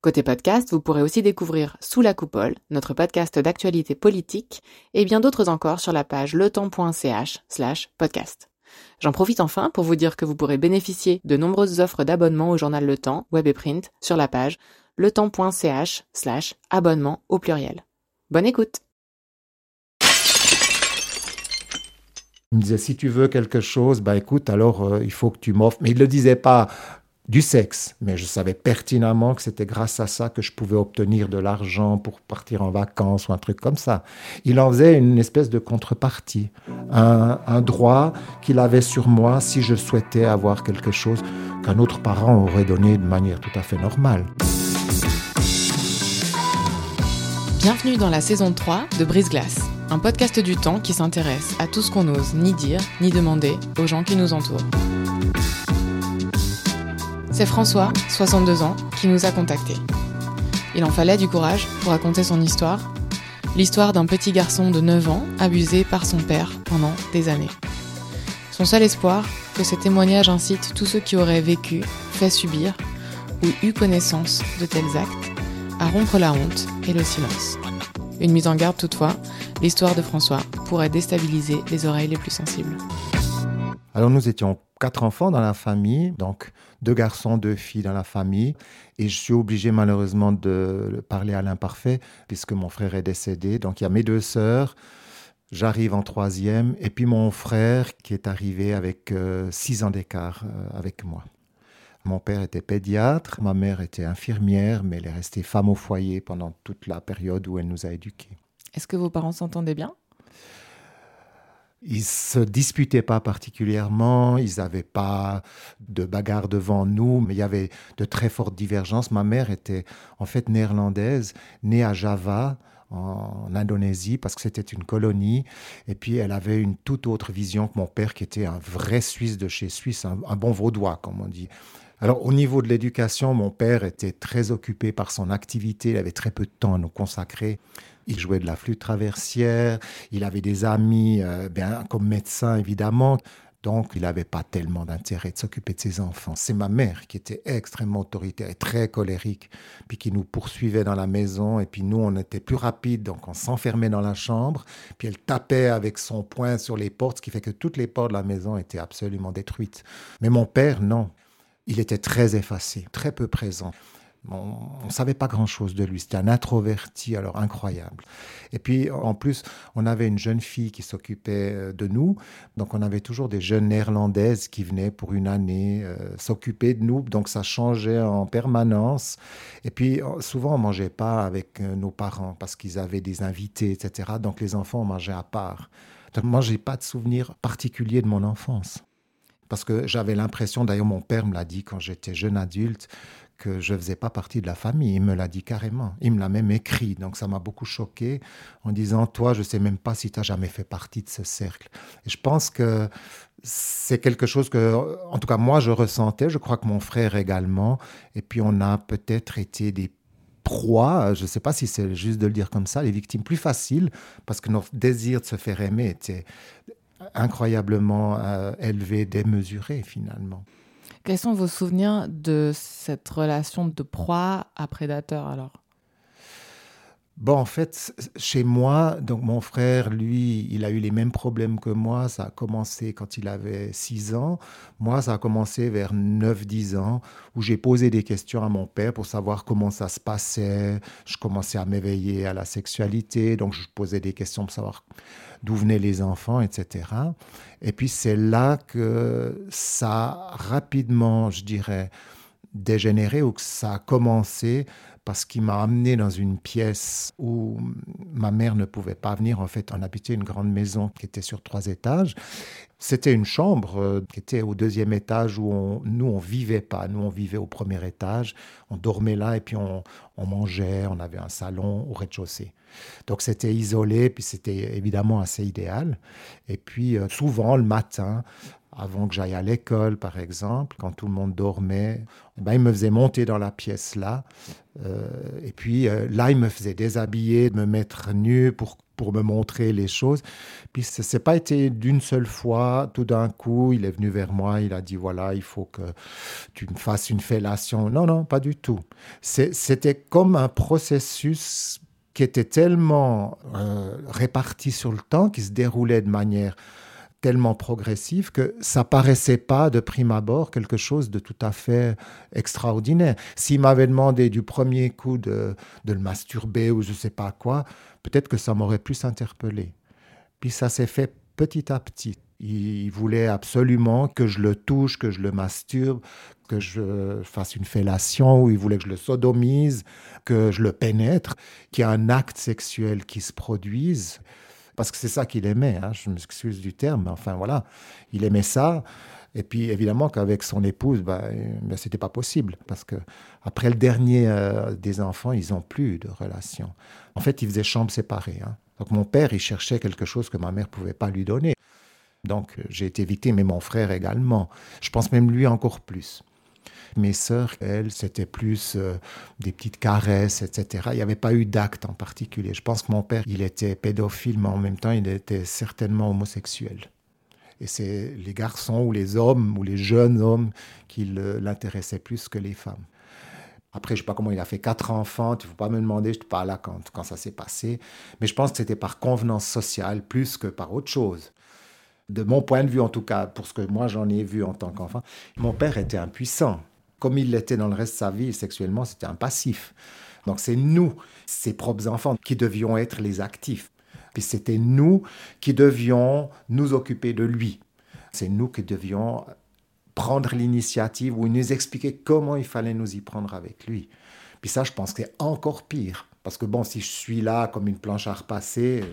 Côté podcast, vous pourrez aussi découvrir Sous la coupole, notre podcast d'actualité politique, et bien d'autres encore sur la page letemps.ch slash podcast. J'en profite enfin pour vous dire que vous pourrez bénéficier de nombreuses offres d'abonnement au journal Le Temps, web et print, sur la page letemps.ch slash abonnement au pluriel. Bonne écoute Il me disait, si tu veux quelque chose, bah écoute, alors euh, il faut que tu m'offres. Mais il ne le disait pas du sexe, mais je savais pertinemment que c'était grâce à ça que je pouvais obtenir de l'argent pour partir en vacances ou un truc comme ça. Il en faisait une espèce de contrepartie, un, droit qu'il avait sur moi si je souhaitais avoir quelque chose qu'un autre parent aurait donné de manière tout à fait normale. Bienvenue dans la saison 3 de Brise Glace, un podcast du temps qui s'intéresse à tout ce qu'on n'ose ni dire ni demander aux gens qui nous entourent. C'est François, 62 ans, qui nous a contactés. Il en fallait du courage pour raconter son histoire, l'histoire d'un petit garçon de 9 ans abusé par son père pendant des années. Son seul espoir, que ces témoignages incitent tous ceux qui auraient vécu, fait subir ou eu connaissance de tels actes à rompre la honte et le silence. Une mise en garde toutefois, l'histoire de François pourrait déstabiliser les oreilles les plus sensibles. Alors nous étions quatre enfants dans la famille, donc deux garçons, deux filles dans la famille. Et je suis obligé malheureusement de parler à l'imparfait, puisque mon frère est décédé. Donc il y a mes deux sœurs, j'arrive en troisième, et puis mon frère qui est arrivé avec euh, six ans d'écart euh, avec moi. Mon père était pédiatre, ma mère était infirmière, mais elle est restée femme au foyer pendant toute la période où elle nous a éduqués. Est-ce que vos parents s'entendaient bien? Ils se disputaient pas particulièrement, ils n'avaient pas de bagarre devant nous, mais il y avait de très fortes divergences. Ma mère était en fait néerlandaise, née à Java, en Indonésie, parce que c'était une colonie. Et puis, elle avait une toute autre vision que mon père, qui était un vrai Suisse de chez Suisse, un, un bon vaudois, comme on dit. Alors, au niveau de l'éducation, mon père était très occupé par son activité, il avait très peu de temps à nous consacrer. Il jouait de la flûte traversière, il avait des amis, euh, bien, comme médecin évidemment. Donc, il n'avait pas tellement d'intérêt de s'occuper de ses enfants. C'est ma mère qui était extrêmement autoritaire et très colérique, puis qui nous poursuivait dans la maison. Et puis nous, on était plus rapides, donc on s'enfermait dans la chambre. Puis elle tapait avec son poing sur les portes, ce qui fait que toutes les portes de la maison étaient absolument détruites. Mais mon père, non. Il était très effacé, très peu présent. On ne savait pas grand-chose de lui. C'était un introverti, alors incroyable. Et puis, en plus, on avait une jeune fille qui s'occupait euh, de nous. Donc, on avait toujours des jeunes néerlandaises qui venaient pour une année euh, s'occuper de nous. Donc, ça changeait en permanence. Et puis, souvent, on mangeait pas avec euh, nos parents parce qu'ils avaient des invités, etc. Donc, les enfants, mangeaient à part. Donc, moi, j'ai pas de souvenir particulier de mon enfance. Parce que j'avais l'impression, d'ailleurs mon père me l'a dit quand j'étais jeune adulte, que je faisais pas partie de la famille. Il me l'a dit carrément. Il me l'a même écrit. Donc ça m'a beaucoup choqué en disant, toi, je sais même pas si tu as jamais fait partie de ce cercle. Et je pense que c'est quelque chose que, en tout cas, moi, je ressentais. Je crois que mon frère également. Et puis on a peut-être été des proies, je ne sais pas si c'est juste de le dire comme ça, les victimes plus faciles, parce que notre désir de se faire aimer était incroyablement euh, élevé, démesuré finalement. Quels sont vos souvenirs de cette relation de proie à prédateur alors? Bon, en fait, chez moi, donc mon frère, lui, il a eu les mêmes problèmes que moi. Ça a commencé quand il avait 6 ans. Moi, ça a commencé vers 9-10 ans, où j'ai posé des questions à mon père pour savoir comment ça se passait. Je commençais à m'éveiller à la sexualité, donc je posais des questions pour savoir d'où venaient les enfants, etc. Et puis c'est là que ça a rapidement, je dirais, dégénéré ou que ça a commencé parce qu'il m'a amené dans une pièce où ma mère ne pouvait pas venir. En fait, on habitait une grande maison qui était sur trois étages. C'était une chambre euh, qui était au deuxième étage où nous, on vivait pas. Nous, on vivait au premier étage. On dormait là et puis on, on mangeait. On avait un salon au rez-de-chaussée. Donc c'était isolé, puis c'était évidemment assez idéal. Et puis euh, souvent le matin, avant que j'aille à l'école, par exemple, quand tout le monde dormait, ben, il me faisait monter dans la pièce là. Euh, et puis euh, là, il me faisait déshabiller, me mettre nu pour, pour me montrer les choses. Puis ce n'est pas été d'une seule fois, tout d'un coup, il est venu vers moi, il a dit, voilà, il faut que tu me fasses une fellation. Non, non, pas du tout. C'était comme un processus qui était tellement euh, réparti sur le temps, qui se déroulait de manière tellement progressive que ça paraissait pas de prime abord quelque chose de tout à fait extraordinaire. S'il m'avait demandé du premier coup de, le masturber ou je sais pas quoi, peut-être que ça m'aurait plus interpellé. Puis ça s'est fait petit à petit. Il voulait absolument que je le touche, que je le masturbe, que je fasse une fellation, ou il voulait que je le sodomise, que je le pénètre, qu'il y ait un acte sexuel qui se produise parce que c'est ça qu'il aimait. Hein. Je m'excuse du terme, mais enfin voilà, il aimait ça. Et puis évidemment qu'avec son épouse, bah, bah, c'était pas possible parce que après le dernier euh, des enfants, ils n'ont plus de relation. En fait, ils faisaient chambre séparée. Hein. Donc mon père, il cherchait quelque chose que ma mère pouvait pas lui donner. Donc j'ai été victime, mais mon frère également. Je pense même lui encore plus. Mes sœurs, elles, c'était plus euh, des petites caresses, etc. Il n'y avait pas eu d'acte en particulier. Je pense que mon père, il était pédophile, mais en même temps, il était certainement homosexuel. Et c'est les garçons ou les hommes ou les jeunes hommes qui l'intéressaient plus que les femmes. Après, je ne sais pas comment il a fait quatre enfants, tu ne faut pas me demander, je ne pas là quand ça s'est passé. Mais je pense que c'était par convenance sociale plus que par autre chose. De mon point de vue, en tout cas, pour ce que moi j'en ai vu en tant qu'enfant, mon père était impuissant comme il l'était dans le reste de sa vie, sexuellement, c'était un passif. Donc c'est nous, ses propres enfants, qui devions être les actifs. Puis c'était nous qui devions nous occuper de lui. C'est nous qui devions prendre l'initiative ou nous expliquer comment il fallait nous y prendre avec lui. Puis ça, je pense que c'est encore pire. Parce que bon, si je suis là comme une planche à repasser,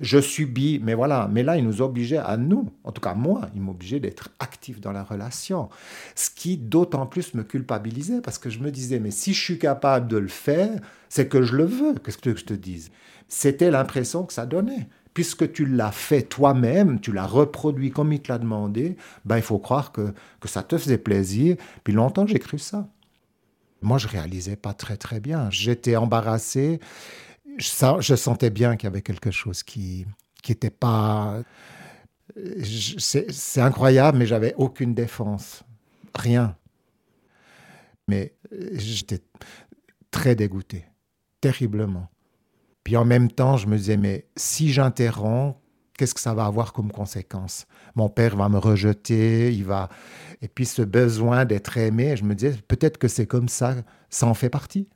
je subis, mais voilà. Mais là, il nous obligeait à nous, en tout cas moi, il m'obligeait d'être actif dans la relation. Ce qui d'autant plus me culpabilisait parce que je me disais, mais si je suis capable de le faire, c'est que je le veux. Qu'est-ce que je te dise? C'était l'impression que ça donnait. Puisque tu l'as fait toi-même, tu l'as reproduit comme il te l'a demandé, ben, il faut croire que, que ça te faisait plaisir. Puis longtemps, j'ai cru ça. Moi, je réalisais pas très très bien. J'étais embarrassé je, sentais bien qu'il y avait quelque chose qui n'était pas. C'est incroyable, mais j'avais aucune défense. Rien. Mais j'étais très dégoûté, terriblement. Puis en même temps, je me disais, mais si j'interromps, qu'est-ce que ça va avoir comme conséquence? Mon père va me rejeter, il va... Et puis ce besoin d'être aimé, je me disais, peut-être que c'est comme ça, ça en fait partie.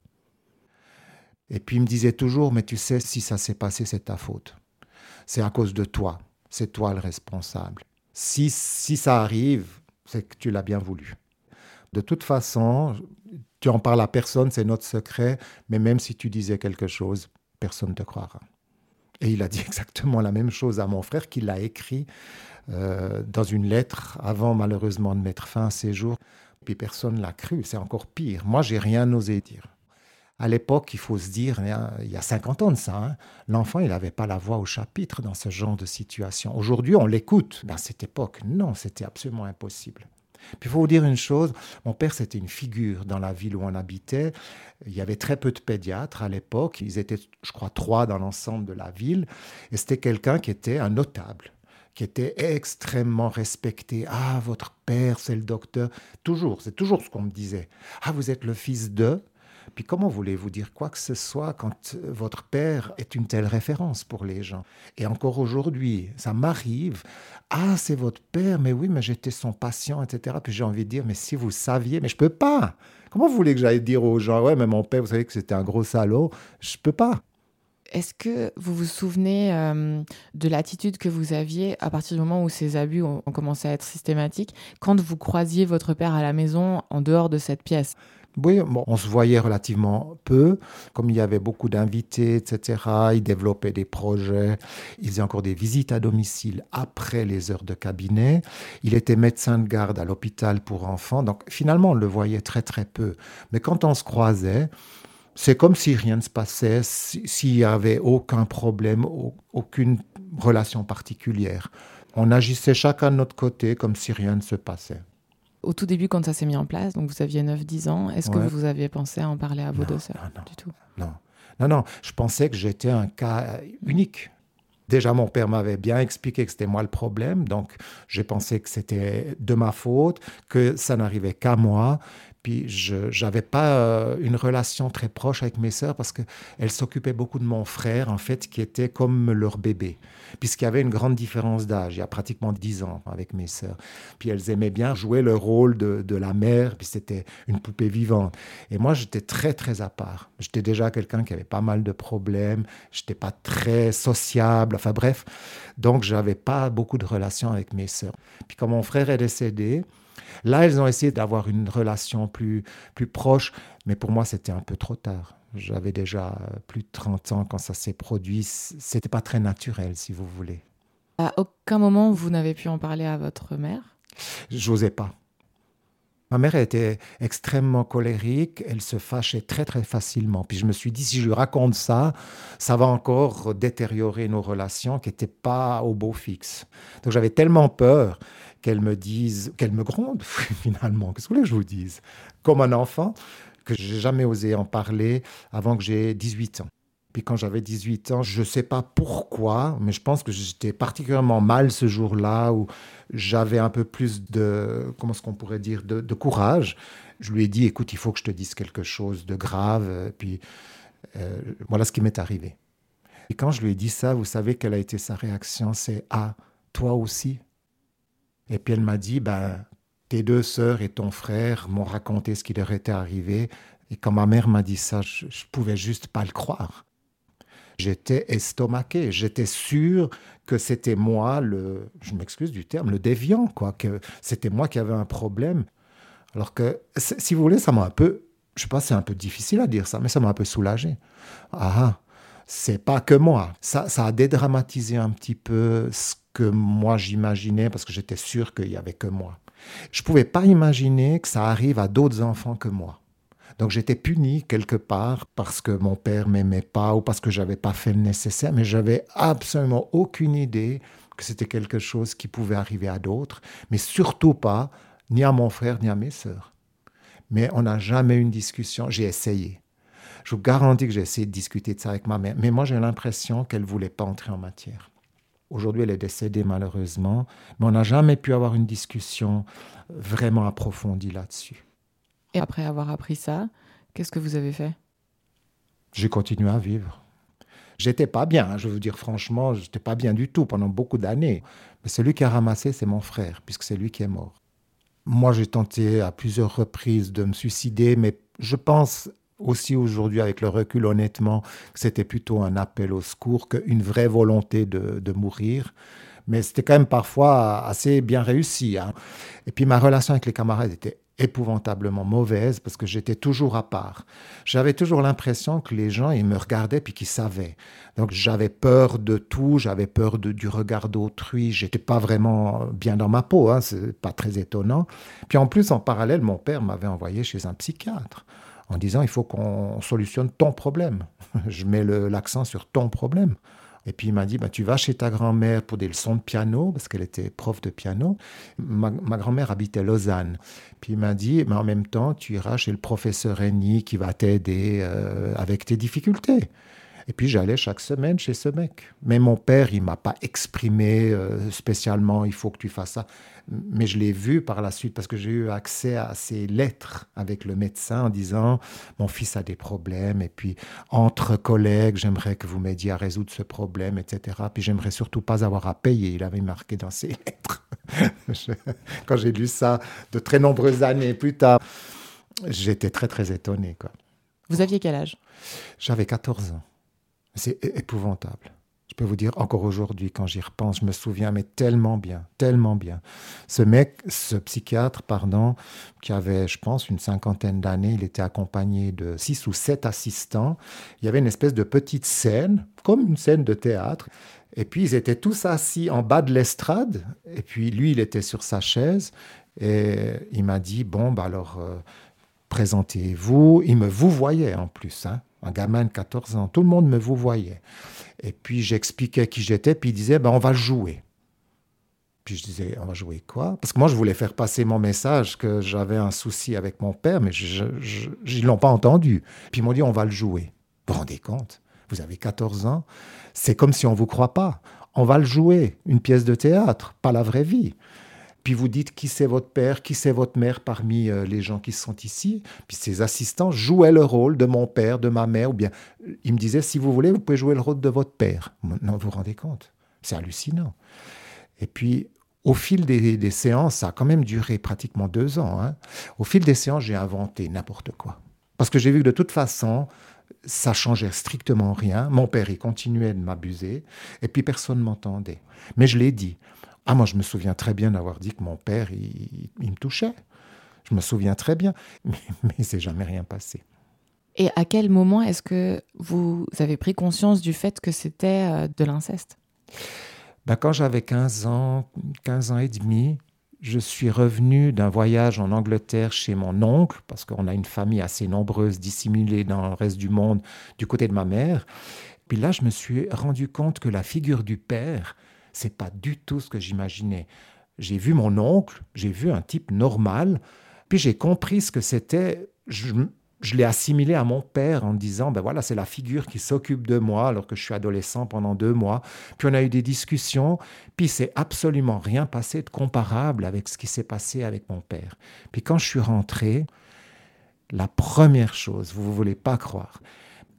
Et puis il me disait toujours, mais tu sais, si ça s'est passé, c'est ta faute. C'est à cause de toi. C'est toi le responsable. Si, si ça arrive, c'est que tu l'as bien voulu. De toute façon, tu en parles à personne, c'est notre secret, mais même si tu disais quelque chose, personne ne te croira. Et il a dit exactement la même chose à mon frère, qu'il l'a écrit euh, dans une lettre avant malheureusement de mettre fin à ses jours. Puis personne l'a cru, c'est encore pire. Moi, j'ai rien osé dire. À l'époque, il faut se dire, il y a 50 ans de ça, hein, l'enfant, il n'avait pas la voix au chapitre dans ce genre de situation. Aujourd'hui, on l'écoute. Dans cette époque, non, c'était absolument impossible. Puis il faut vous dire une chose, mon père c'était une figure dans la ville où on habitait. Il y avait très peu de pédiatres à l'époque, ils étaient je crois trois dans l'ensemble de la ville, et c'était quelqu'un qui était un notable qui était extrêmement respecté. Ah, votre père, c'est le docteur. Toujours, c'est toujours ce qu'on me disait. Ah, vous êtes le fils de. Puis comment voulez-vous dire quoi que ce soit quand euh, votre père est une telle référence pour les gens? Et encore aujourd'hui, ça m'arrive. Ah, c'est votre père, mais oui, mais j'étais son patient, etc. Puis j'ai envie de dire, mais si vous saviez, mais je peux pas. Comment vous voulez que j'aille dire aux gens, ouais, mais mon père, vous savez que c'était un gros salaud Je peux pas. Est-ce que vous vous souvenez euh, de l'attitude que vous aviez à partir du moment où ces abus ont, ont, commencé à être systématiques, quand vous croisiez votre père à la maison en dehors de cette pièce? Oui, on se voyait relativement peu. Comme il y avait beaucoup d'invités, etc., il développait des projets. Il faisait encore des visites à domicile après les heures de cabinet. Il était médecin de garde à l'hôpital pour enfants. Donc finalement, on le voyait très très peu. Mais quand on se croisait, c'est comme si rien ne se passait, s'il n'y avait aucun problème, aucune relation particulière. On agissait chacun de notre côté comme si rien ne se passait au tout début, quand ça s'est mis en place, donc vous aviez 9-10 ans, est-ce que vous aviez pensé à en parler à vos deux sœurs non, du tout? Non, non, non. Je pensais que j'étais un cas unique. Déjà, mon père m'avait bien expliqué que c'était moi le problème, donc j'ai pensé que c'était de ma faute, que ça n'arrivait qu'à moi. Puis je n'avais pas euh, une relation très proche avec mes sœurs parce qu'elles s'occupaient beaucoup de mon frère, en fait, qui était comme leur bébé. Puisqu'il y avait une grande différence d'âge, il y a pratiquement 10 ans avec mes sœurs. Puis elles aimaient bien jouer le rôle de, de la mère, puis c'était une poupée vivante. Et moi, j'étais très, très à part. J'étais déjà quelqu'un qui avait pas mal de problèmes, j'étais pas très sociable, enfin bref. Donc, j'avais pas beaucoup de relations avec mes sœurs. Puis quand mon frère est décédé, Là, elles ont essayé d'avoir une relation plus, plus proche, mais pour moi, c'était un peu trop tard. J'avais déjà plus de 30 ans quand ça s'est produit. C'était pas très naturel, si vous voulez. À aucun moment, vous n'avez pu en parler à votre mère? J'osais pas. Ma mère était extrêmement colérique, elle se fâchait très très facilement. Puis je me suis dit, si je lui raconte ça, ça va encore détériorer nos relations qui n'étaient pas au beau fixe. Donc j'avais tellement peur qu'elle me me gronde finalement. Qu'est-ce que vous voulez que je vous dise? Comme un enfant, que j'ai jamais osé en parler avant que j'ai 18 ans. Puis quand j'avais 18 ans, je ne sais pas pourquoi, mais je pense que j'étais particulièrement mal ce jour-là, où j'avais un peu plus de, comment est-ce qu'on pourrait dire, de, courage. Je lui ai dit, écoute, il faut que je te dise quelque chose de grave. Puis euh, voilà ce qui m'est arrivé. Et quand je lui ai dit ça, vous savez quelle a été sa réaction? C'est Ah, toi aussi? Et puis elle m'a dit, ben, tes deux sœurs et ton frère m'ont raconté ce qui leur était arrivé. Et quand ma mère m'a dit ça, je, ne pouvais juste pas le croire. J'étais estomaqué, j'étais sûr que c'était moi le, je m'excuse du terme, le déviant, quoi, que c'était moi qui avais un problème. Alors que, si vous voulez, ça m'a un peu, je sais pas, c'est un peu difficile à dire ça, mais ça m'a un peu soulagé. Ah, c'est pas que moi. Ça, ça a dédramatisé un petit peu ce que moi j'imaginais parce que j'étais sûr qu'il n'y avait que moi. Je pouvais pas imaginer que ça arrive à d'autres enfants que moi. Donc j'étais puni quelque part parce que mon père m'aimait pas ou parce que j'avais pas fait le nécessaire, mais j'avais absolument aucune idée que c'était quelque chose qui pouvait arriver à d'autres, mais surtout pas ni à mon frère ni à mes sœurs. Mais on n'a jamais eu une discussion. J'ai essayé. Je vous garantis que j'ai essayé de discuter de ça avec ma mère, mais moi j'ai l'impression qu'elle voulait pas entrer en matière. Aujourd'hui, elle est décédée malheureusement, mais on n'a jamais pu avoir une discussion vraiment approfondie là-dessus. Et après avoir appris ça, qu'est-ce que vous avez fait? J'ai continué à vivre. J'étais pas bien, hein, je veux dire franchement, j'étais pas bien du tout pendant beaucoup d'années. Mais celui qui a ramassé, c'est mon frère, puisque c'est lui qui est mort. Moi, j'ai tenté à plusieurs reprises de me suicider, mais je pense aussi aujourd'hui, avec le recul, honnêtement, que c'était plutôt un appel au secours qu'une vraie volonté de, mourir. Mais c'était quand même parfois assez bien réussi. Hein. Et puis ma relation avec les camarades était épouvantablement mauvaise parce que j'étais toujours à part. J'avais toujours l'impression que les gens ils me regardaient puis qu'ils savaient. Donc j'avais peur de tout, j'avais peur du regard d'autrui, j'étais pas vraiment bien dans ma peau, hein, c'est pas très étonnant. Puis en plus en parallèle, mon père m'avait envoyé chez un psychiatre en disant il faut qu'on solutionne ton problème. Je mets l'accent sur ton problème. Et puis il m'a dit, bah, tu vas chez ta grand-mère pour des leçons de piano, parce qu'elle était prof de piano. Ma, grand-mère habitait Lausanne. Puis il m'a dit, mais en même temps, tu iras chez le professeur Rény qui va t'aider euh, avec tes difficultés. Et puis j'allais chaque semaine chez ce mec. Mais mon père, il m'a pas exprimé euh, spécialement, il faut que tu fasses ça. Mais je l'ai vu par la suite parce que j'ai eu accès à ses lettres avec le médecin en disant mon fils a des problèmes et puis entre collègues, j'aimerais que vous m'aidiez à résoudre ce problème, etc. Puis j'aimerais surtout pas avoir à payer. Il avait marqué dans ses lettres. Quand j'ai lu ça de très nombreuses années plus tard, j'étais très très étonné. Quoi. Vous aviez quel âge? J'avais 14 ans. C'est épouvantable. Je peux vous dire, encore aujourd'hui, quand j'y repense, je me souviens, mais tellement bien, tellement bien. Ce mec, ce psychiatre, pardon, qui avait, je pense, une cinquantaine d'années, il était accompagné de six ou sept assistants. Il y avait une espèce de petite scène, comme une scène de théâtre. Et puis, ils étaient tous assis en bas de l'estrade. Et puis, lui, il était sur sa chaise. Et il m'a dit, bon, bah alors, euh, présentez-vous. Il me vous voyait en plus, hein, un gamin de 14 ans. Tout le monde me vous voyait. Et puis j'expliquais qui j'étais, puis il disait, ben, on va jouer. Puis je disais, on va jouer quoi? Parce que moi, je voulais faire passer mon message que j'avais un souci avec mon père, mais je, ils ne l'ont pas entendu. Puis ils m'ont dit, on va le jouer. Vous vous rendez compte? Vous avez 14 ans. C'est comme si on ne vous croit pas. On va le jouer, une pièce de théâtre, pas la vraie vie puis vous dites qui c'est votre père, qui c'est votre mère parmi euh, les gens qui sont ici? Puis ces assistants jouaient le rôle de mon père, de ma mère, ou bien ils me disaient si vous voulez, vous pouvez jouer le rôle de votre père. Non, vous vous rendez compte? C'est hallucinant. Et puis au fil des, séances, ça a quand même duré pratiquement deux ans. Hein. Au fil des séances, j'ai inventé n'importe quoi. Parce que j'ai vu que de toute façon, ça changeait strictement rien. Mon père, il continuait de m'abuser, et puis personne ne m'entendait. Mais je l'ai dit. Ah, moi, je me souviens très bien d'avoir dit que mon père, il, me touchait. Je me souviens très bien, mais, mais il s'est jamais rien passé. Et à quel moment est-ce que vous avez pris conscience du fait que c'était euh, de l'inceste? Ben, Quand j'avais 15 ans, 15 ans et demi, je suis revenu d'un voyage en Angleterre chez mon oncle, parce qu'on a une famille assez nombreuse dissimulée dans le reste du monde du côté de ma mère. Puis là, je me suis rendu compte que la figure du père, c'est pas du tout ce que j'imaginais. J'ai vu mon oncle, j'ai vu un type normal, puis j'ai compris ce que c'était. Je, l'ai assimilé à mon père en disant, ben voilà, c'est la figure qui s'occupe de moi alors que je suis adolescent pendant deux mois. Puis on a eu des discussions, puis c'est absolument rien passé de comparable avec ce qui s'est passé avec mon père. Puis quand je suis rentré, la première chose, vous ne voulez pas croire,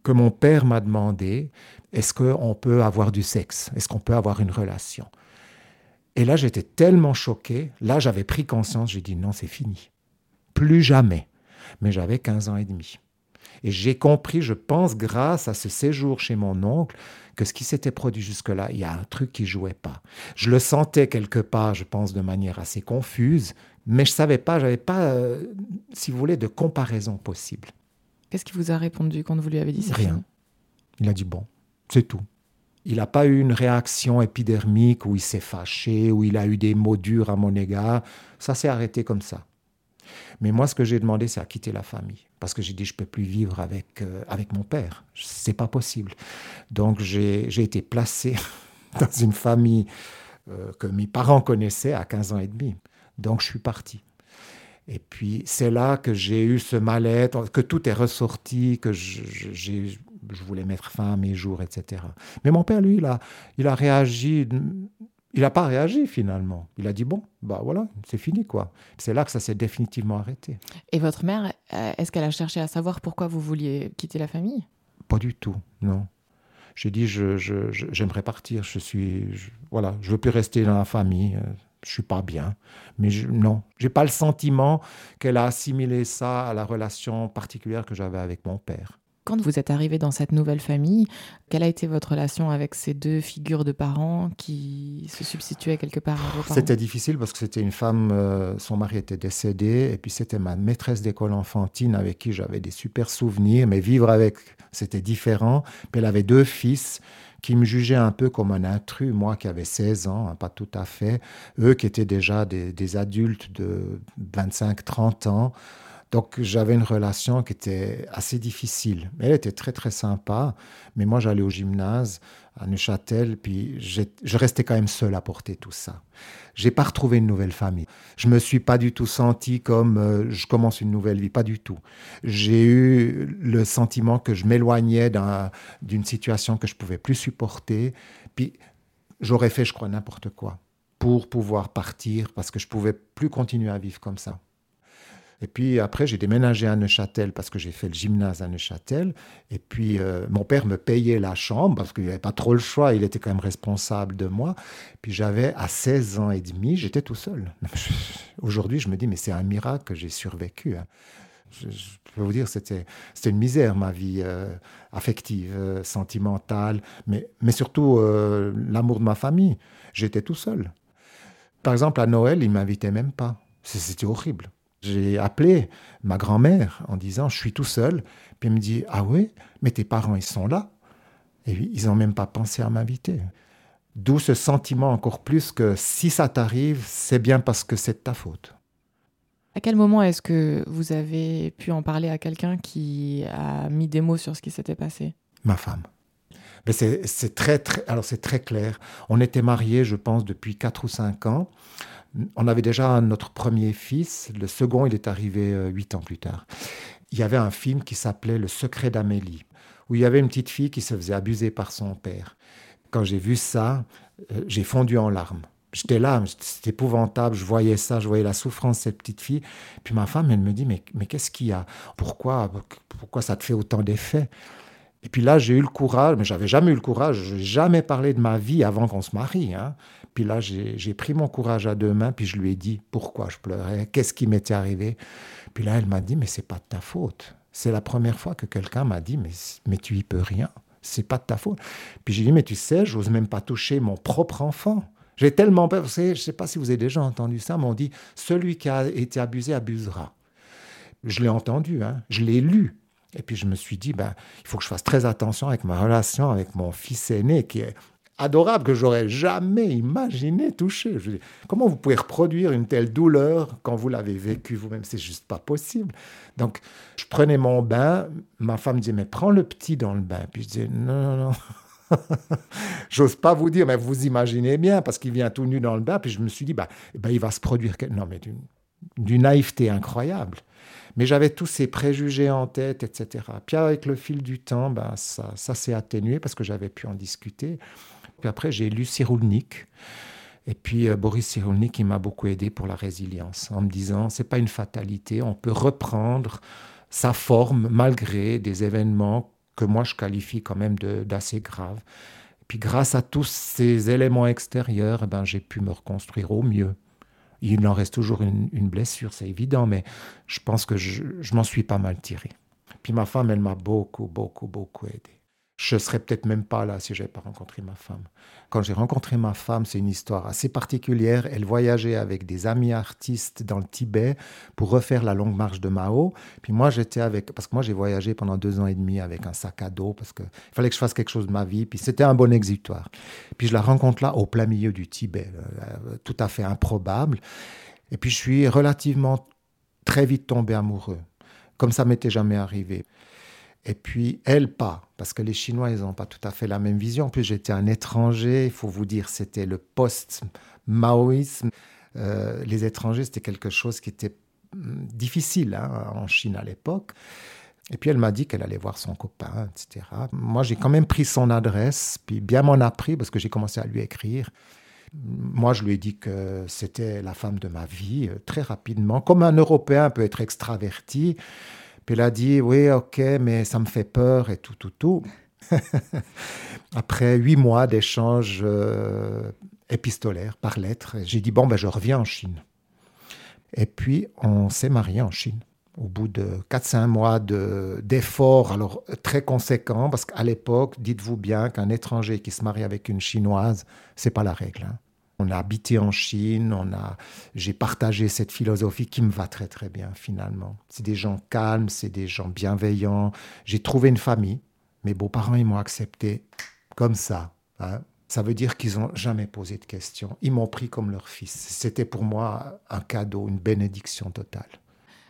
que mon père m'a demandé, est-ce qu'on peut avoir du sexe? Est-ce qu'on peut avoir une relation? Et là, j'étais tellement choqué. Là, j'avais pris conscience. J'ai dit non, c'est fini. Plus jamais. Mais j'avais 15 ans et demi. Et j'ai compris, je pense, grâce à ce séjour chez mon oncle, que ce qui s'était produit jusque-là, il y a un truc qui jouait pas. Je le sentais quelque part, je pense, de manière assez confuse, mais je savais pas, j'avais pas, euh, si vous voulez, de comparaison possible. Qu'est-ce qu'il vous a répondu quand vous lui avez dit ça? Rien. Il a dit bon, c'est tout. Il n'a pas eu une réaction épidermique où il s'est fâché, où il a eu des mots durs à mon égard. Ça s'est arrêté comme ça. Mais moi, ce que j'ai demandé, c'est à quitter la famille. Parce que j'ai dit, je ne peux plus vivre avec, euh, avec mon père. C'est pas possible. Donc, j'ai été placé dans une famille euh, que mes parents connaissaient à 15 ans et demi. Donc, je suis parti. Et puis c'est là que j'ai eu ce mal-être, que tout est ressorti, que je, je, voulais mettre fin à mes jours, etc. Mais mon père, lui, il a, il a réagi. Il n'a pas réagi finalement. Il a dit bon, bah voilà, c'est fini quoi. C'est là que ça s'est définitivement arrêté. Et votre mère, euh, est-ce qu'elle a cherché à savoir pourquoi vous vouliez quitter la famille? Pas du tout, non. J'ai dit j'aimerais je, partir. Je suis, voilà, je veux plus rester dans la famille. Euh, je suis pas bien. Mais je, non, j'ai pas le sentiment qu'elle a assimilé ça à la relation particulière que j'avais avec mon père. Quand vous êtes arrivé dans cette nouvelle famille, quelle a été votre relation avec ces deux figures de parents qui se substituaient quelque part à vos parents? C'était difficile parce que c'était une femme, euh, son mari était décédé, et puis c'était ma maîtresse d'école enfantine avec qui j'avais des super souvenirs, mais vivre avec, c'était différent. Puis elle avait deux fils qui me jugeaient un peu comme un intrus, moi qui avais 16 ans, hein, pas tout à fait, eux qui étaient déjà des, adultes de 25-30 ans. Donc j'avais une relation qui était assez difficile. Elle était très très sympa, mais moi j'allais au gymnase à Neuchâtel, puis je restais quand même seul à porter tout ça. J'ai pas retrouvé une nouvelle famille. Je me suis pas du tout senti comme euh, je commence une nouvelle vie, pas du tout. J'ai eu le sentiment que je m'éloignais d'une situation que je pouvais plus supporter, puis j'aurais fait, je crois, n'importe quoi pour pouvoir partir parce que je pouvais plus continuer à vivre comme ça. Et puis après, j'ai déménagé à Neuchâtel parce que j'ai fait le gymnase à Neuchâtel. Et puis euh, mon père me payait la chambre parce qu'il n'y avait pas trop le choix, il était quand même responsable de moi. Puis j'avais à 16 ans et demi, j'étais tout seul. Aujourd'hui, je me dis, mais c'est un miracle que j'ai survécu. Hein. Je, peux vous dire, c'était une misère, ma vie euh, affective, euh, sentimentale, mais, mais surtout l'amour de ma famille. J'étais tout seul. Par exemple, à Noël, il ne m'invitait même pas. C'était horrible. J'ai appelé ma grand-mère en disant Je suis tout seul. Puis elle me dit Ah oui, mais tes parents, ils sont là. Et ils n'ont même pas pensé à m'inviter. D'où ce sentiment encore plus que si ça t'arrive, c'est bien parce que c'est de ta faute. À quel moment est-ce que vous avez pu en parler à quelqu'un qui a mis des mots sur ce qui s'était passé? Ma femme. Mais c'est très, très, alors c'est très clair. On était mariés, je pense, depuis 4 ou 5 ans. On avait déjà notre premier fils. Le second, il est arrivé euh, huit ans plus tard. Il y avait un film qui s'appelait Le secret d'Amélie, où il y avait une petite fille qui se faisait abuser par son père. Quand j'ai vu ça, euh, j'ai fondu en larmes. J'étais là, c'était épouvantable, je voyais ça, je voyais la souffrance de cette petite fille. Puis ma femme, elle me dit, mais, mais qu'est-ce qu'il y a? Pourquoi Pourquoi ça te fait autant d'effets? Et puis là, j'ai eu le courage, mais j'avais jamais eu le courage, je n'ai jamais parlé de ma vie avant qu'on se marie. Hein. Puis là, j'ai pris mon courage à deux mains, puis je lui ai dit pourquoi je pleurais, qu'est-ce qui m'était arrivé. Puis là, elle m'a dit, mais c'est pas de ta faute. C'est la première fois que quelqu'un m'a dit, mais, mais tu y peux rien c'est pas de ta faute. Puis j'ai dit, mais tu sais, j'ose même pas toucher mon propre enfant. J'ai tellement peur. Je ne sais pas si vous avez déjà entendu ça, mais on dit, celui qui a été abusé abusera. Je l'ai entendu, hein, je l'ai lu. Et puis je me suis dit, ben, il faut que je fasse très attention avec ma relation avec mon fils aîné, qui est adorable que j'aurais jamais imaginé toucher. Je dis, comment vous pouvez reproduire une telle douleur quand vous l'avez vécue vous-même? C'est juste pas possible. Donc, je prenais mon bain. Ma femme disait, mais prends le petit dans le bain. Puis je disais, non, non, non. J'ose pas vous dire, mais vous imaginez bien, parce qu'il vient tout nu dans le bain. Puis je me suis dit, bah, eh ben, il va se produire. Non, mais d'une naïveté incroyable. Mais j'avais tous ces préjugés en tête, etc. Puis avec le fil du temps, ben, ça, ça s'est atténué parce que j'avais pu en discuter. Puis après, j'ai lu Cyrulnik. Et puis euh, Boris Cyrulnik, il m'a beaucoup aidé pour la résilience, en me disant, c'est pas une fatalité, on peut reprendre sa forme malgré des événements que moi je qualifie quand même d'assez graves. Puis grâce à tous ces éléments extérieurs, eh ben, j'ai pu me reconstruire au mieux. Il en reste toujours une, blessure, c'est évident, mais je pense que je, je m'en suis pas mal tiré. Puis ma femme, elle m'a beaucoup, beaucoup, beaucoup aidé je serais peut-être même pas là si j'avais pas rencontré ma femme. Quand j'ai rencontré ma femme, c'est une histoire assez particulière. Elle voyageait avec des amis artistes dans le Tibet pour refaire la longue marche de Mao. Puis moi, j'étais avec, parce que moi, j'ai voyagé pendant deux ans et demi avec un sac à dos parce qu'il fallait que je fasse quelque chose de ma vie. Puis c'était un bon exutoire. Puis je la rencontre là, au plein milieu du Tibet, euh, tout à fait improbable. Et puis je suis relativement très vite tombé amoureux, comme ça m'était jamais arrivé. Et puis, elle, pas, parce que les Chinois, ils n'ont pas tout à fait la même vision. En plus, j'étais un étranger, il faut vous dire, c'était le post-maoïsme. Euh, les étrangers, c'était quelque chose qui était hum, difficile hein, en Chine à l'époque. Et puis elle m'a dit qu'elle allait voir son copain, etc. Moi, j'ai quand même pris son adresse, puis bien m'en a pris parce que j'ai commencé à lui écrire. Moi, je lui ai dit que c'était la femme de ma vie, euh, très rapidement. Comme un Européen peut être extraverti, puis elle a dit, oui, ok, mais ça me fait peur et tout, tout, tout. Après huit mois d'échanges euh, épistolaires par lettre, j'ai dit, bon, ben, je reviens en Chine. Et puis, on s'est marié en Chine. Au bout de 4-5 mois d'efforts, alors très conséquents, parce qu'à l'époque, dites-vous bien qu'un étranger qui se marie avec une chinoise, c'est pas la règle. Hein. On a habité en Chine, on a, j'ai partagé cette philosophie qui me va très très bien finalement. C'est des gens calmes, c'est des gens bienveillants. J'ai trouvé une famille. Mes beaux-parents, ils m'ont accepté comme ça. Hein. Ça veut dire qu'ils n'ont jamais posé de questions. Ils m'ont pris comme leur fils. C'était pour moi un cadeau, une bénédiction totale.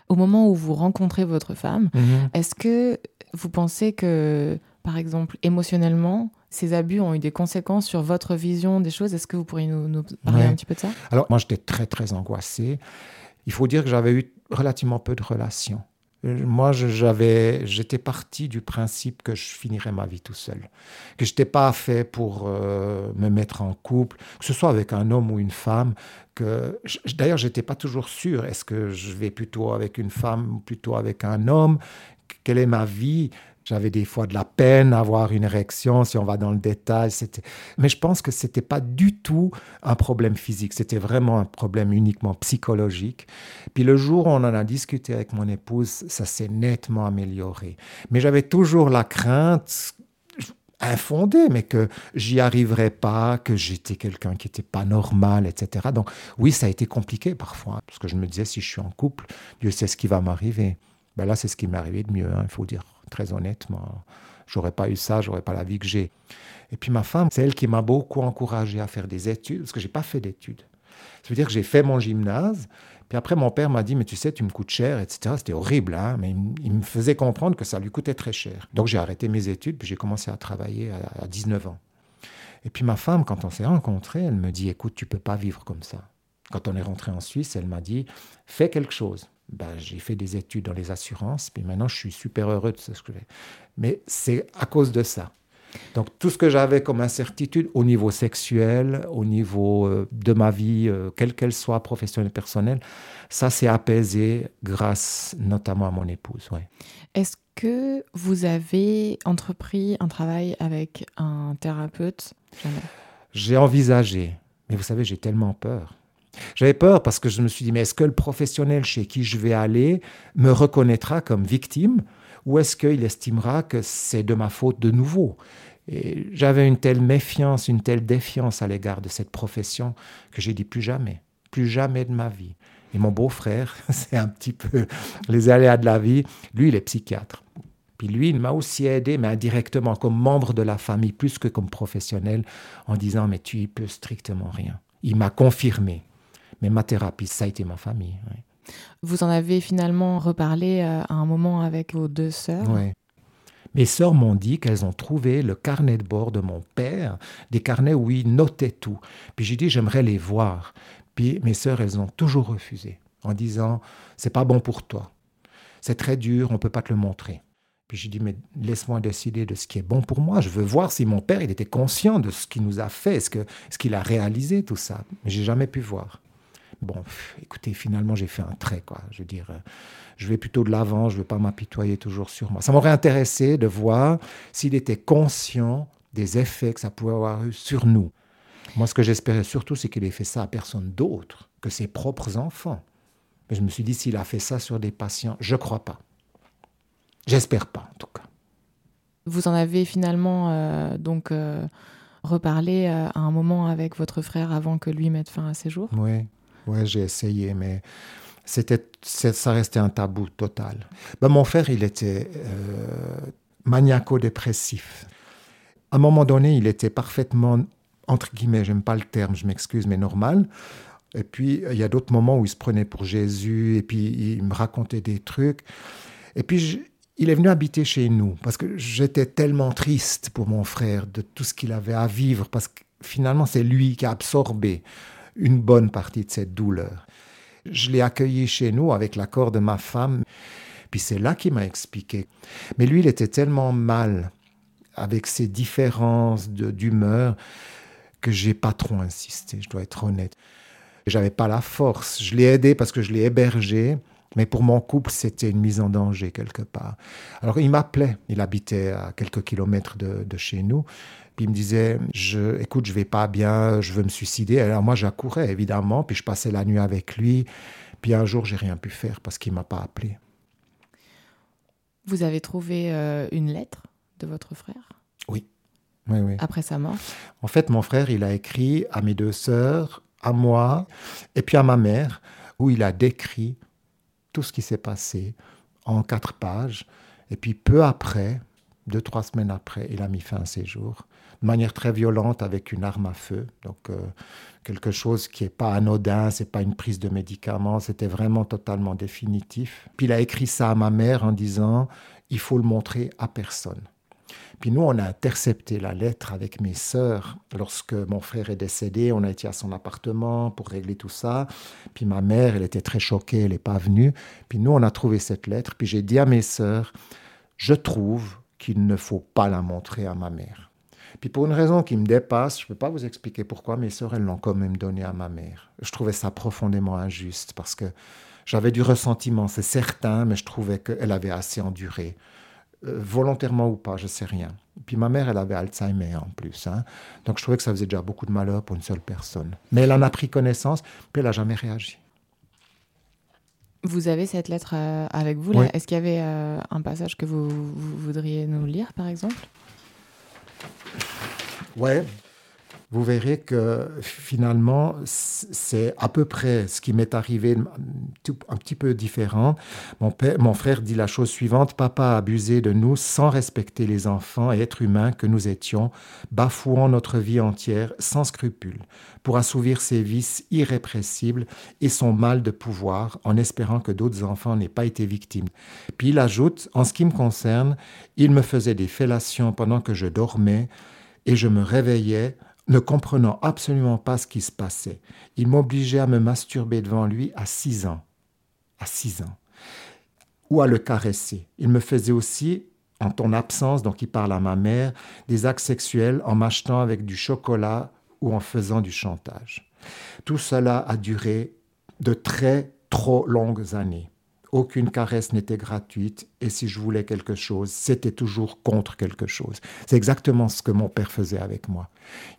Au moment où vous rencontrez votre femme, mhm. est-ce que vous pensez que, par exemple, émotionnellement, ces abus ont eu des conséquences sur votre vision des choses. Est-ce que vous pourriez nous, parler un petit peu de ça? Alors, moi, j'étais très, très angoissé. Il faut dire que j'avais eu relativement peu de relations. Euh, moi, j'avais, j'étais parti du principe que je finirais ma vie tout seul, que je n'étais pas fait pour euh, me mettre en couple, que ce soit avec un homme ou une femme. Que d'ailleurs, j'étais pas toujours sûr. Est-ce que je vais plutôt avec une femme ou plutôt avec un homme Quelle est ma vie? J'avais des fois de la peine à avoir une érection, si on va dans le détail. Mais je pense que ce n'était pas du tout un problème physique, c'était vraiment un problème uniquement psychologique. Puis le jour où on en a discuté avec mon épouse, ça s'est nettement amélioré. Mais j'avais toujours la crainte infondée, mais que j'y arriverais pas, que j'étais quelqu'un qui n'était pas normal, etc. Donc oui, ça a été compliqué parfois, parce que je me disais, si je suis en couple, Dieu sait ce qui va m'arriver. Ben là, c'est ce qui m'est arrivé de mieux, hein, il faut dire très honnêtement. J'aurais pas eu ça, j'aurais pas la vie que j'ai. Et puis ma femme, c'est elle qui m'a beaucoup encouragé à faire des études, parce que j'ai pas fait d'études. Ça veut dire que j'ai fait mon gymnase, puis après mon père m'a dit, mais tu sais, tu me coûtes cher, etc. C'était horrible, hein, mais il, me faisait comprendre que ça lui coûtait très cher. Donc j'ai arrêté mes études, puis j'ai commencé à travailler à, à 19 ans. Et puis ma femme, quand on s'est rencontrés, elle me dit, écoute, tu peux pas vivre comme ça. Quand on est rentré en Suisse, elle m'a dit, fais quelque chose. Ben, j'ai fait des études dans les assurances, puis maintenant je suis super heureux de ce que je fais. Mais c'est à cause de ça. Donc tout ce que j'avais comme incertitude au niveau sexuel, au niveau euh, de ma vie, euh, quelle qu'elle soit, professionnelle, personnelle, ça s'est apaisé grâce notamment à mon épouse. Ouais. Est-ce que vous avez entrepris un travail avec un thérapeute? J'ai envisagé, mais vous savez, j'ai tellement peur. J'avais peur parce que je me suis dit, mais est-ce que le professionnel chez qui je vais aller me reconnaîtra comme victime ou est-ce qu'il estimera que c'est de ma faute de nouveau? Et j'avais une telle méfiance, une telle défiance à l'égard de cette profession que j'ai dit plus jamais, plus jamais de ma vie. Et mon beau-frère, c'est un petit peu les aléas de la vie, lui, il est psychiatre. Puis lui, il m'a aussi aidé, mais indirectement, comme membre de la famille, plus que comme professionnel, en disant, mais tu y peux strictement rien. Il m'a confirmé mais ma thérapie, ça a été ma famille. Vous en avez finalement reparlé euh, à un moment avec vos deux sœurs? Oui. Mes sœurs m'ont dit qu'elles ont trouvé le carnet de bord de mon père, des carnets où il notait tout. Puis j'ai dit, j'aimerais les voir. Puis mes sœurs, elles ont toujours refusé, en disant, c'est pas bon pour toi. C'est très dur, on peut pas te le montrer. Puis j'ai dit, mais laisse-moi décider de ce qui est bon pour moi. Je veux voir si mon père, il était conscient de ce qu'il nous a fait, ce qu'il ce a réalisé, tout ça. Mais j'ai jamais pu voir. Bon, écoutez, finalement, j'ai fait un trait, quoi. Je veux dire, euh, je vais plutôt de l'avant, je ne veux pas m'apitoyer toujours sur moi. Ça m'aurait intéressé de voir s'il était conscient des effets que ça pouvait avoir eu sur nous. Moi, ce que j'espérais surtout, c'est qu'il ait fait ça à personne d'autre que ses propres enfants. Mais je me suis dit, s'il a fait ça sur des patients, je ne crois pas. J'espère pas, en tout cas. Vous en avez finalement euh, donc euh, reparlé à un moment avec votre frère avant que lui mette fin à ses jours? Oui. Ouais, j'ai essayé, mais c'était, ça restait un tabou total. Ben, mon frère, il était euh, maniaco-dépressif. À un moment donné, il était parfaitement, entre guillemets, j'aime pas le terme, je m'excuse, mais normal. Et puis, il y a d'autres moments où il se prenait pour Jésus, et puis il me racontait des trucs. Et puis, il est venu habiter chez nous, parce que j'étais tellement triste pour mon frère de tout ce qu'il avait à vivre, parce que finalement, c'est lui qui a absorbé une bonne partie de cette douleur. Je l'ai accueilli chez nous avec l'accord de ma femme, puis c'est là qu'il m'a expliqué. Mais lui, il était tellement mal avec ses différences d'humeur que j'ai pas trop insisté, je dois être honnête. J'avais pas la force. Je l'ai aidé parce que je l'ai hébergé, mais pour mon couple, c'était une mise en danger quelque part. Alors il m'appelait, il habitait à quelques kilomètres de, de chez nous. Puis il me disait, je, écoute, je vais pas bien, je veux me suicider. Alors moi, j'accourais évidemment, puis je passais la nuit avec lui. Puis un jour, j'ai rien pu faire parce qu'il m'a pas appelé. Vous avez trouvé euh, une lettre de votre frère? Oui. Oui, oui. Après sa mort? En fait, mon frère, il a écrit à mes deux sœurs, à moi, et puis à ma mère, où il a décrit tout ce qui s'est passé en quatre pages. Et puis peu après, deux, trois semaines après, il a mis fin à ses jours de manière très violente avec une arme à feu. Donc, euh, quelque chose qui n'est pas anodin, c'est pas une prise de médicaments, c'était vraiment totalement définitif. Puis il a écrit ça à ma mère en disant il faut le montrer à personne. Puis nous, on a intercepté la lettre avec mes sœurs. Lorsque mon frère est décédé, on a été à son appartement pour régler tout ça. Puis ma mère, elle était très choquée, elle n'est pas venue. Puis nous, on a trouvé cette lettre. Puis j'ai dit à mes sœurs, je trouve qu'il ne faut pas la montrer à ma mère. Puis pour une raison qui me dépasse, je ne peux pas vous expliquer pourquoi, mes sœurs, elles l'ont quand même donné à ma mère. Je trouvais ça profondément injuste parce que j'avais du ressentiment, c'est certain, mais je trouvais qu'elle avait assez enduré euh, volontairement ou pas, je sais rien. Puis ma mère, elle avait Alzheimer en plus. Hein. Donc je trouvais que ça faisait déjà beaucoup de malheur pour une seule personne. Mais elle en a pris connaissance, puis elle n'a jamais réagi. Vous avez cette lettre euh, avec vous là Est-ce qu'il y avait euh, un passage que vous, voudriez nous lire, par exemple? Ouais, vous verrez que finalement, c'est à peu près ce qui m'est arrivé, un petit peu différent. Mon, père, mon frère dit la chose suivante, Papa a abusé de nous sans respecter les enfants et êtres humains que nous étions, bafouant notre vie entière sans scrupule, pour assouvir ses vices irrépressibles et son mal de pouvoir, en espérant que d'autres enfants n'aient pas été victimes. Puis il ajoute, en ce qui me concerne, il me faisait des fellations pendant que je dormais, et je me réveillais ne comprenant absolument pas ce qui se passait. Il m'obligeait à me masturber devant lui à six ans. À six ans. Ou à le caresser. Il me faisait aussi, en ton absence, donc il parle à ma mère, des actes sexuels en m'achetant avec du chocolat ou en faisant du chantage. Tout cela a duré de très trop longues années. Aucune caresse n'était gratuite et si je voulais quelque chose, c'était toujours contre quelque chose. C'est exactement ce que mon père faisait avec moi.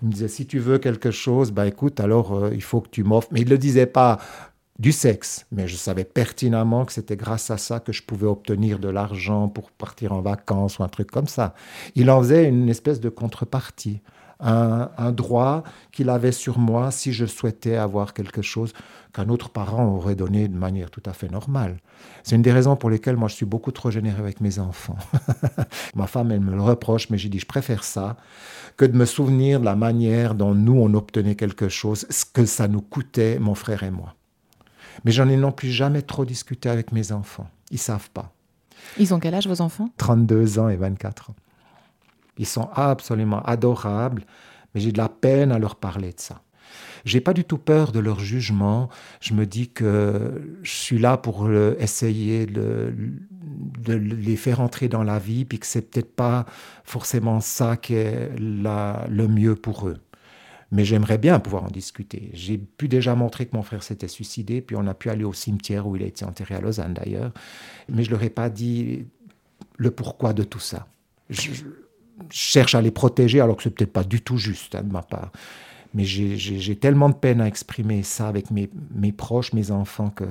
Il me disait si tu veux quelque chose, bah écoute, alors euh, il faut que tu m'offres. Mais il ne le disait pas du sexe, mais je savais pertinemment que c'était grâce à ça que je pouvais obtenir de l'argent pour partir en vacances ou un truc comme ça. Il en faisait une espèce de contrepartie un, droit qu'il avait sur moi si je souhaitais avoir quelque chose qu'un autre parent aurait donné de manière tout à fait normale. C'est une des raisons pour lesquelles moi je suis beaucoup trop généreux avec mes enfants. Ma femme, elle me le reproche, mais j'ai dit je préfère ça que de me souvenir de la manière dont nous on obtenait quelque chose, ce que ça nous coûtait, mon frère et moi. Mais j'en ai non plus jamais trop discuté avec mes enfants. Ils savent pas. Ils ont quel âge vos enfants? 32 ans et 24 ans. Ils sont absolument adorables, mais j'ai de la peine à leur parler de ça. J'ai pas du tout peur de leur jugement. Je me dis que je suis là pour essayer de, les faire entrer dans la vie, puis que c'est peut-être pas forcément ça qui est le mieux pour eux. Mais j'aimerais bien pouvoir en discuter. J'ai pu déjà montrer que mon frère s'était suicidé, puis on a pu aller au cimetière où il a été enterré à Lausanne d'ailleurs. Mais je leur ai pas dit le pourquoi de tout ça. Je, cherche à les protéger alors que c'est peut-être pas du tout juste hein, de ma part. Mais j'ai tellement de peine à exprimer ça avec mes, mes proches, mes enfants, que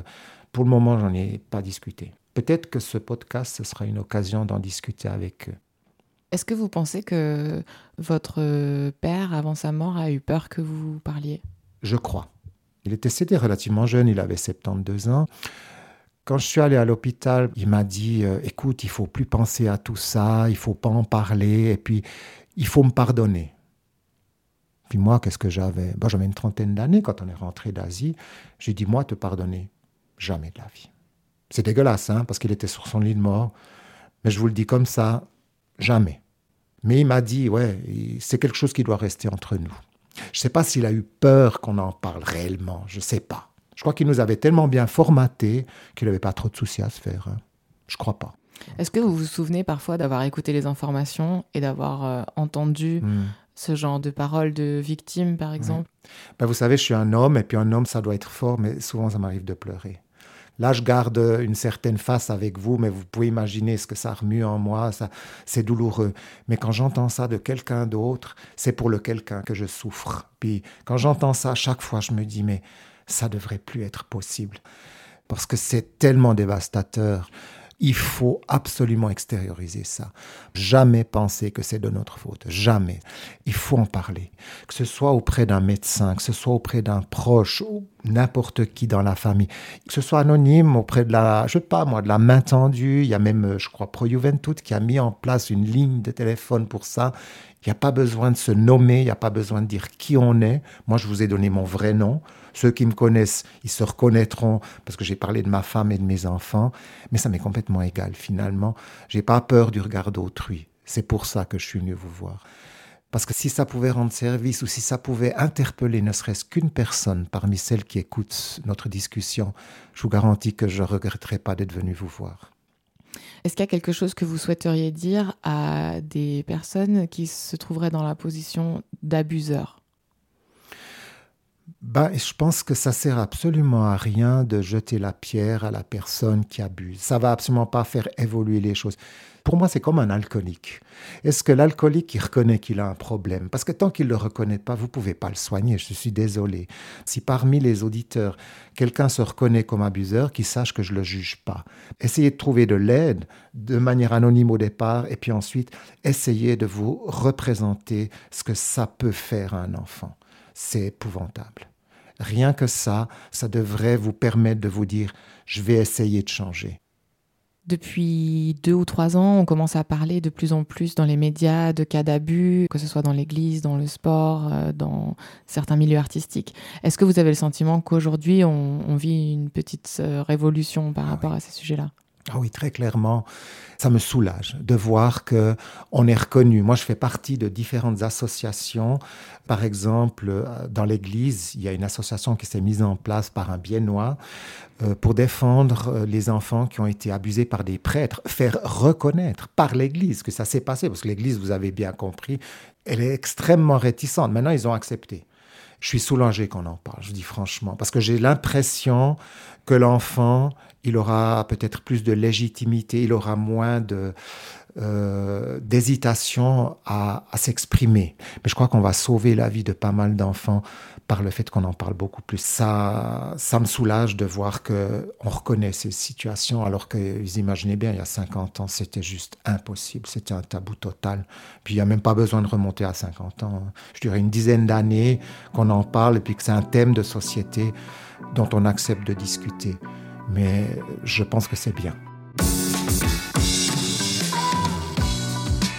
pour le moment, j'en ai pas discuté. Peut-être que ce podcast, ce sera une occasion d'en discuter avec eux. Est-ce que vous pensez que votre père, avant sa mort, a eu peur que vous parliez? Je crois. Il était cédé relativement jeune, il avait 72 ans. Quand je suis allé à l'hôpital, il m'a dit euh, écoute, il faut plus penser à tout ça, il faut pas en parler, et puis il faut me pardonner. Puis moi, qu'est-ce que j'avais? Bon, J'avais une trentaine d'années quand on est rentré d'Asie. J'ai dit moi, te pardonner, jamais de la vie. C'est dégueulasse, hein, parce qu'il était sur son lit de mort. Mais je vous le dis comme ça, jamais. Mais il m'a dit ouais, c'est quelque chose qui doit rester entre nous. Je ne sais pas s'il a eu peur qu'on en parle réellement, je ne sais pas. Je crois qu'il nous avait tellement bien formatés qu'il n'avait pas trop de soucis à se faire. Hein. Je crois pas. Est-ce que vous vous souvenez parfois d'avoir écouté les informations et d'avoir euh, entendu hmm. ce genre de paroles de victimes, par exemple? Ben, Vous savez, je suis un homme, et puis un homme, ça doit être fort, mais souvent, ça m'arrive de pleurer. Là, je garde une certaine face avec vous, mais vous pouvez imaginer ce que ça remue en moi, ça, c'est douloureux. Mais quand j'entends ça de quelqu'un d'autre, c'est pour le quelqu'un que je souffre. Puis quand j'entends ça, chaque fois, je me dis, mais ça devrait plus être possible. Parce que c'est tellement dévastateur. Il faut absolument extérioriser ça. Jamais penser que c'est de notre faute. Jamais. Il faut en parler. Que ce soit auprès d'un médecin, que ce soit auprès d'un proche ou n'importe qui dans la famille. Que ce soit anonyme auprès de la, je sais pas moi, de la main tendue. Il y a même, je crois, Pro Juventud qui a mis en place une ligne de téléphone pour ça. Il n'y a pas besoin de se nommer, il n'y a pas besoin de dire qui on est. Moi, je vous ai donné mon vrai nom. Ceux qui me connaissent, ils se reconnaîtront parce que j'ai parlé de ma femme et de mes enfants. Mais ça m'est complètement égal, finalement. J'ai pas peur du regard d'autrui. C'est pour ça que je suis venu vous voir. Parce que si ça pouvait rendre service ou si ça pouvait interpeller ne serait-ce qu'une personne parmi celles qui écoutent notre discussion, je vous garantis que je ne regretterai pas d'être venu vous voir. Est-ce qu'il y a quelque chose que vous souhaiteriez dire à des personnes qui se trouveraient dans la position d'abuseurs ben, je pense que ça sert absolument à rien de jeter la pierre à la personne qui abuse. Ça va absolument pas faire évoluer les choses. Pour moi, c'est comme un alcoolique. Est-ce que l'alcoolique, il reconnaît qu'il a un problème? Parce que tant qu'il ne le reconnaît pas, vous pouvez pas le soigner. Je suis désolé. Si parmi les auditeurs, quelqu'un se reconnaît comme abuseur, qu'il sache que je ne le juge pas. Essayez de trouver de l'aide de manière anonyme au départ, et puis ensuite, essayez de vous représenter ce que ça peut faire à un enfant. C'est épouvantable. Rien que ça, ça devrait vous permettre de vous dire, je vais essayer de changer. Depuis deux ou trois ans, on commence à parler de plus en plus dans les médias de cas d'abus, que ce soit dans l'église, dans le sport, euh, dans certains milieux artistiques. Est-ce que vous avez le sentiment qu'aujourd'hui, on, vit une petite euh, révolution par ah rapport à ces sujets-là? Ah oui, très clairement, ça me soulage de voir que on est reconnu. Moi, je fais partie de différentes associations. Par exemple, euh, dans l'Église, il y a une association qui s'est mise en place par un Biennois euh, pour défendre euh, les enfants qui ont été abusés par des prêtres, faire reconnaître par l'Église que ça s'est passé, parce que l'Église, vous avez bien compris, elle est extrêmement réticente. Maintenant, ils ont accepté je suis soulagé qu'on en parle, je dis franchement, parce que j'ai l'impression que l'enfant, il aura peut-être plus de légitimité, il aura moins de euh, d'hésitation à, s'exprimer. Mais je crois qu'on va sauver la vie de pas mal d'enfants par le fait qu'on en parle beaucoup plus. Ça, ça me soulage de voir que on reconnaît ces situations, alors que vous imaginez bien, il y a 50 ans, c'était juste impossible, c'était un tabou total. Puis il n'y a même pas besoin de remonter à 50 ans. Je dirais une dizaine d'années qu'on en parle et puis que c'est un thème de société dont on accepte de discuter. Mais je pense que c'est bien.